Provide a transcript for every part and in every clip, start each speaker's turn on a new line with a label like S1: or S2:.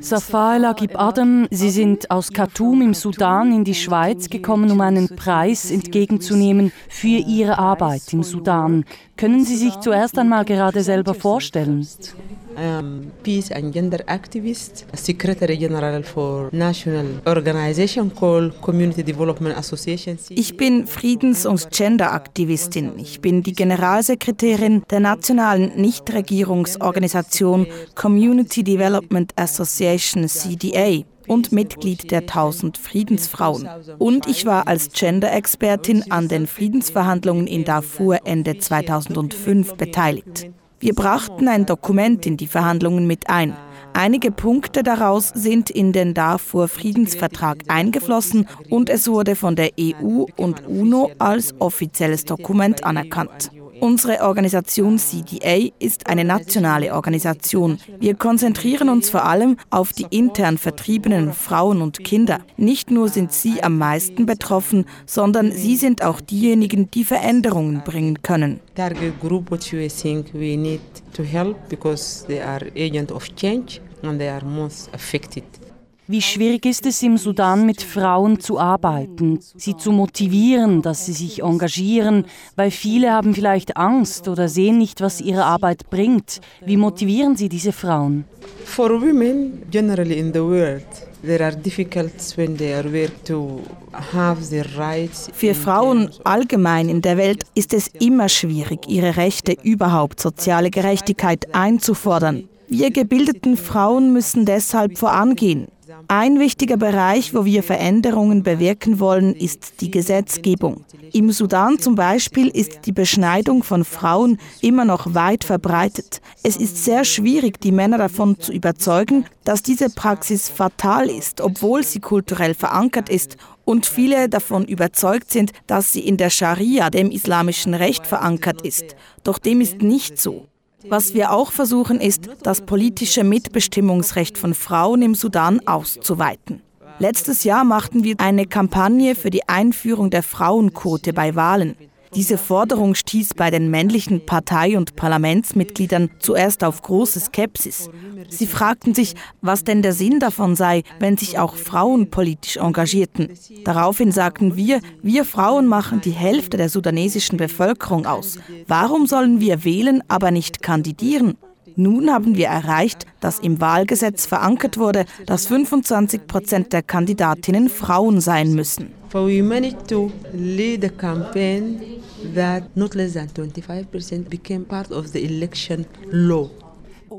S1: Safar Lagib Adam, Sie sind aus Khartoum im Sudan in die Schweiz gekommen, um einen Preis entgegenzunehmen für Ihre Arbeit im Sudan. Können Sie sich zuerst einmal gerade selber vorstellen?
S2: I peace and gender activist, Secretary General for National Organization called Community Development Association.
S3: Ich bin Friedens- und Genderaktivistin. Ich bin die Generalsekretärin der nationalen Nichtregierungsorganisation Community Development Association CDA und Mitglied der 1000 Friedensfrauen. Und ich war als Gender-Expertin an den Friedensverhandlungen in Darfur Ende 2005 beteiligt. Wir brachten ein Dokument in die Verhandlungen mit ein. Einige Punkte daraus sind in den Darfur Friedensvertrag eingeflossen und es wurde von der EU und UNO als offizielles Dokument anerkannt. Unsere Organisation CDA ist eine nationale Organisation. Wir konzentrieren uns vor allem auf die intern vertriebenen Frauen und Kinder. Nicht nur sind sie am meisten betroffen, sondern sie sind auch diejenigen, die Veränderungen bringen können.
S2: Target agent of change and they are most affected.
S1: Wie schwierig ist es im Sudan mit Frauen zu arbeiten, sie zu motivieren, dass sie sich engagieren, weil viele haben vielleicht Angst oder sehen nicht, was ihre Arbeit bringt. Wie motivieren Sie diese Frauen?
S2: For women generally in the world, there are difficulties when they are aware to have their rights.
S3: Für Frauen allgemein in der Welt ist es immer schwierig, ihre Rechte überhaupt soziale Gerechtigkeit einzufordern. Wir gebildeten Frauen müssen deshalb vorangehen. Ein wichtiger Bereich, wo wir Veränderungen bewirken wollen, ist die Gesetzgebung. Im Sudan zum Beispiel ist die Beschneidung von Frauen immer noch weit verbreitet. Es ist sehr schwierig, die Männer davon zu überzeugen, dass diese Praxis fatal ist, obwohl sie kulturell verankert ist und viele davon überzeugt sind, dass sie in der Scharia, dem islamischen Recht, verankert ist. Doch dem ist nicht so. Was wir auch versuchen, ist, das politische Mitbestimmungsrecht von Frauen im Sudan auszuweiten. Letztes Jahr machten wir eine Kampagne für die Einführung der Frauenquote bei Wahlen. Diese Forderung stieß bei den männlichen Partei- und Parlamentsmitgliedern zuerst auf große Skepsis. Sie fragten sich, was denn der Sinn davon sei, wenn sich auch Frauen politisch engagierten. Daraufhin sagten wir, wir Frauen machen die Hälfte der sudanesischen Bevölkerung aus. Warum sollen wir wählen, aber nicht kandidieren? Nun haben wir erreicht, dass im Wahlgesetz verankert wurde, dass 25 Prozent der Kandidatinnen Frauen sein müssen.
S2: That not less than 25% became part of the election law.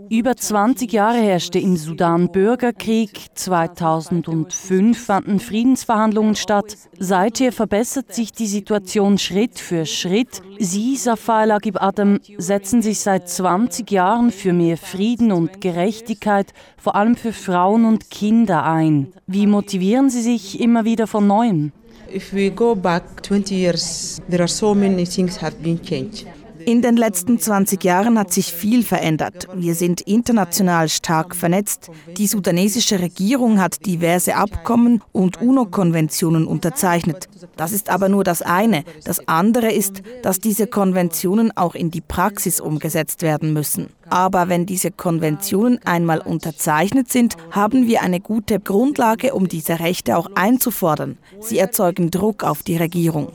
S1: Über 20 Jahre herrschte im Sudan Bürgerkrieg. 2005 fanden Friedensverhandlungen statt. Seither verbessert sich die Situation Schritt für Schritt. Sie, Safar Lagib Adam, setzen sich seit 20 Jahren für mehr Frieden und Gerechtigkeit, vor allem für Frauen und Kinder ein. Wie motivieren Sie sich immer wieder von neuem?
S2: If we go back 20 years, there are so many things have been changed.
S3: In den letzten 20 Jahren hat sich viel verändert. Wir sind international stark vernetzt. Die sudanesische Regierung hat diverse Abkommen und UNO-Konventionen unterzeichnet. Das ist aber nur das eine. Das andere ist, dass diese Konventionen auch in die Praxis umgesetzt werden müssen. Aber wenn diese Konventionen einmal unterzeichnet sind, haben wir eine gute Grundlage, um diese Rechte auch einzufordern. Sie erzeugen Druck auf die Regierung.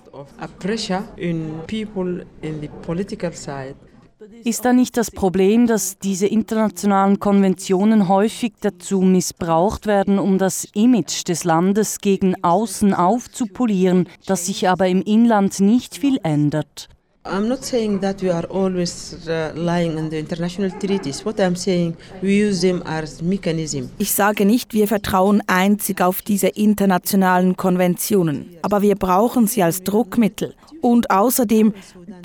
S1: Ist da nicht das Problem, dass diese internationalen Konventionen häufig dazu missbraucht werden, um das Image des Landes gegen außen aufzupolieren, das sich aber im Inland nicht viel ändert?
S2: I'm not saying that we are always relying on the international treaties. What I'm saying, we use them as mechanism.
S3: Ich sage nicht, wir vertrauen einzig auf diese internationalen Konventionen, aber wir brauchen sie als Druckmittel. Und außerdem,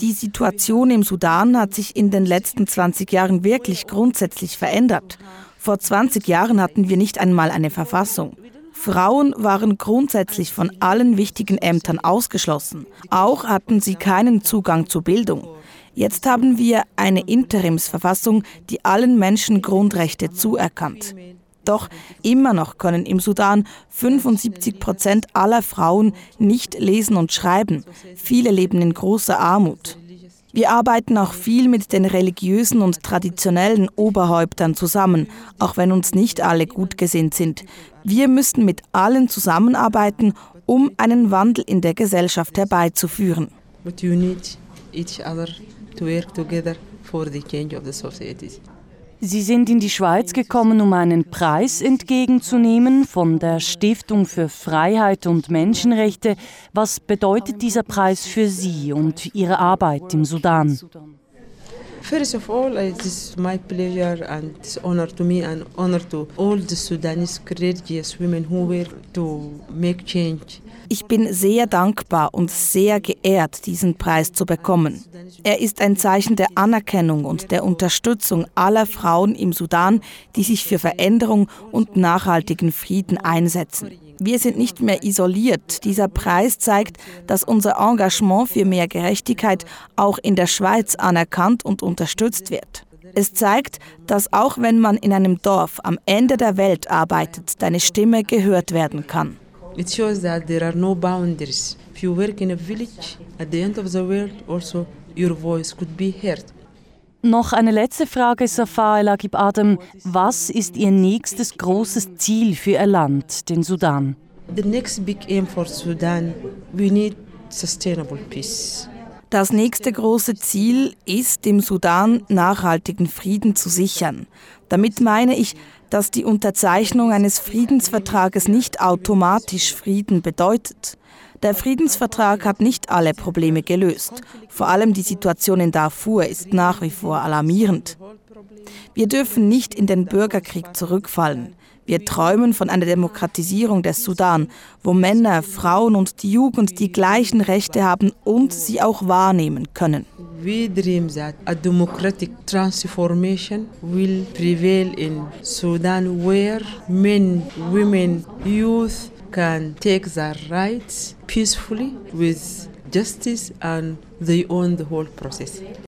S3: die Situation im Sudan hat sich in den letzten 20 Jahren wirklich grundsätzlich verändert. Vor 20 Jahren hatten wir nicht einmal eine Verfassung. Frauen waren grundsätzlich von allen wichtigen Ämtern ausgeschlossen. Auch hatten sie keinen Zugang zur Bildung. Jetzt haben wir eine Interimsverfassung, die allen Menschen Grundrechte zuerkannt. Doch immer noch können im Sudan 75 Prozent aller Frauen nicht lesen und schreiben. Viele leben in großer Armut. Wir arbeiten auch viel mit den religiösen und traditionellen Oberhäuptern zusammen, auch wenn uns nicht alle gut gesinnt sind. Wir müssen mit allen zusammenarbeiten, um einen Wandel in der Gesellschaft herbeizuführen.
S2: But you need each other to work together for the change of the society.
S1: Sie sind in die Schweiz gekommen, um einen Preis entgegenzunehmen von der Stiftung für Freiheit und Menschenrechte. Was bedeutet dieser Preis für Sie und Ihre Arbeit im Sudan?
S2: First of all, it is my pleasure and it's honor to me and honor to all the Sudanese courageous women who were to make change
S3: ich bin sehr dankbar und sehr geehrt, diesen Preis zu bekommen. Er ist ein Zeichen der Anerkennung und der Unterstützung aller Frauen im Sudan, die sich für Veränderung und nachhaltigen Frieden einsetzen. Wir sind nicht mehr isoliert. Dieser Preis zeigt, dass unser Engagement für mehr Gerechtigkeit auch in der Schweiz anerkannt und unterstützt wird. Es zeigt, dass auch wenn man in einem Dorf am Ende der Welt arbeitet, deine Stimme gehört werden kann.
S2: It shows that there are no boundaries. If you work in a village, at the end of the world also your voice could be heard.
S1: Noch eine letzte Frage, Safa El Agib Adam. Was ist Ihr nächstes großes Ziel für Ihr Land, den Sudan?
S2: The next big aim for Sudan, we need sustainable peace.
S3: Das nächste große Ziel ist, dem Sudan nachhaltigen Frieden zu sichern. Damit meine ich, dass die Unterzeichnung eines Friedensvertrages nicht automatisch Frieden bedeutet. Der Friedensvertrag hat nicht alle Probleme gelöst. Vor allem die Situation in Darfur ist nach wie vor alarmierend. Wir dürfen nicht in den Bürgerkrieg zurückfallen. Wir träumen von einer Demokratisierung des Sudan, wo Männer, Frauen und die Jugend die gleichen Rechte haben und sie auch wahrnehmen können.
S2: We dream that a democratic transformation will prevail in Sudan where men, women, youth can take their rights peacefully with justice and they own the whole process.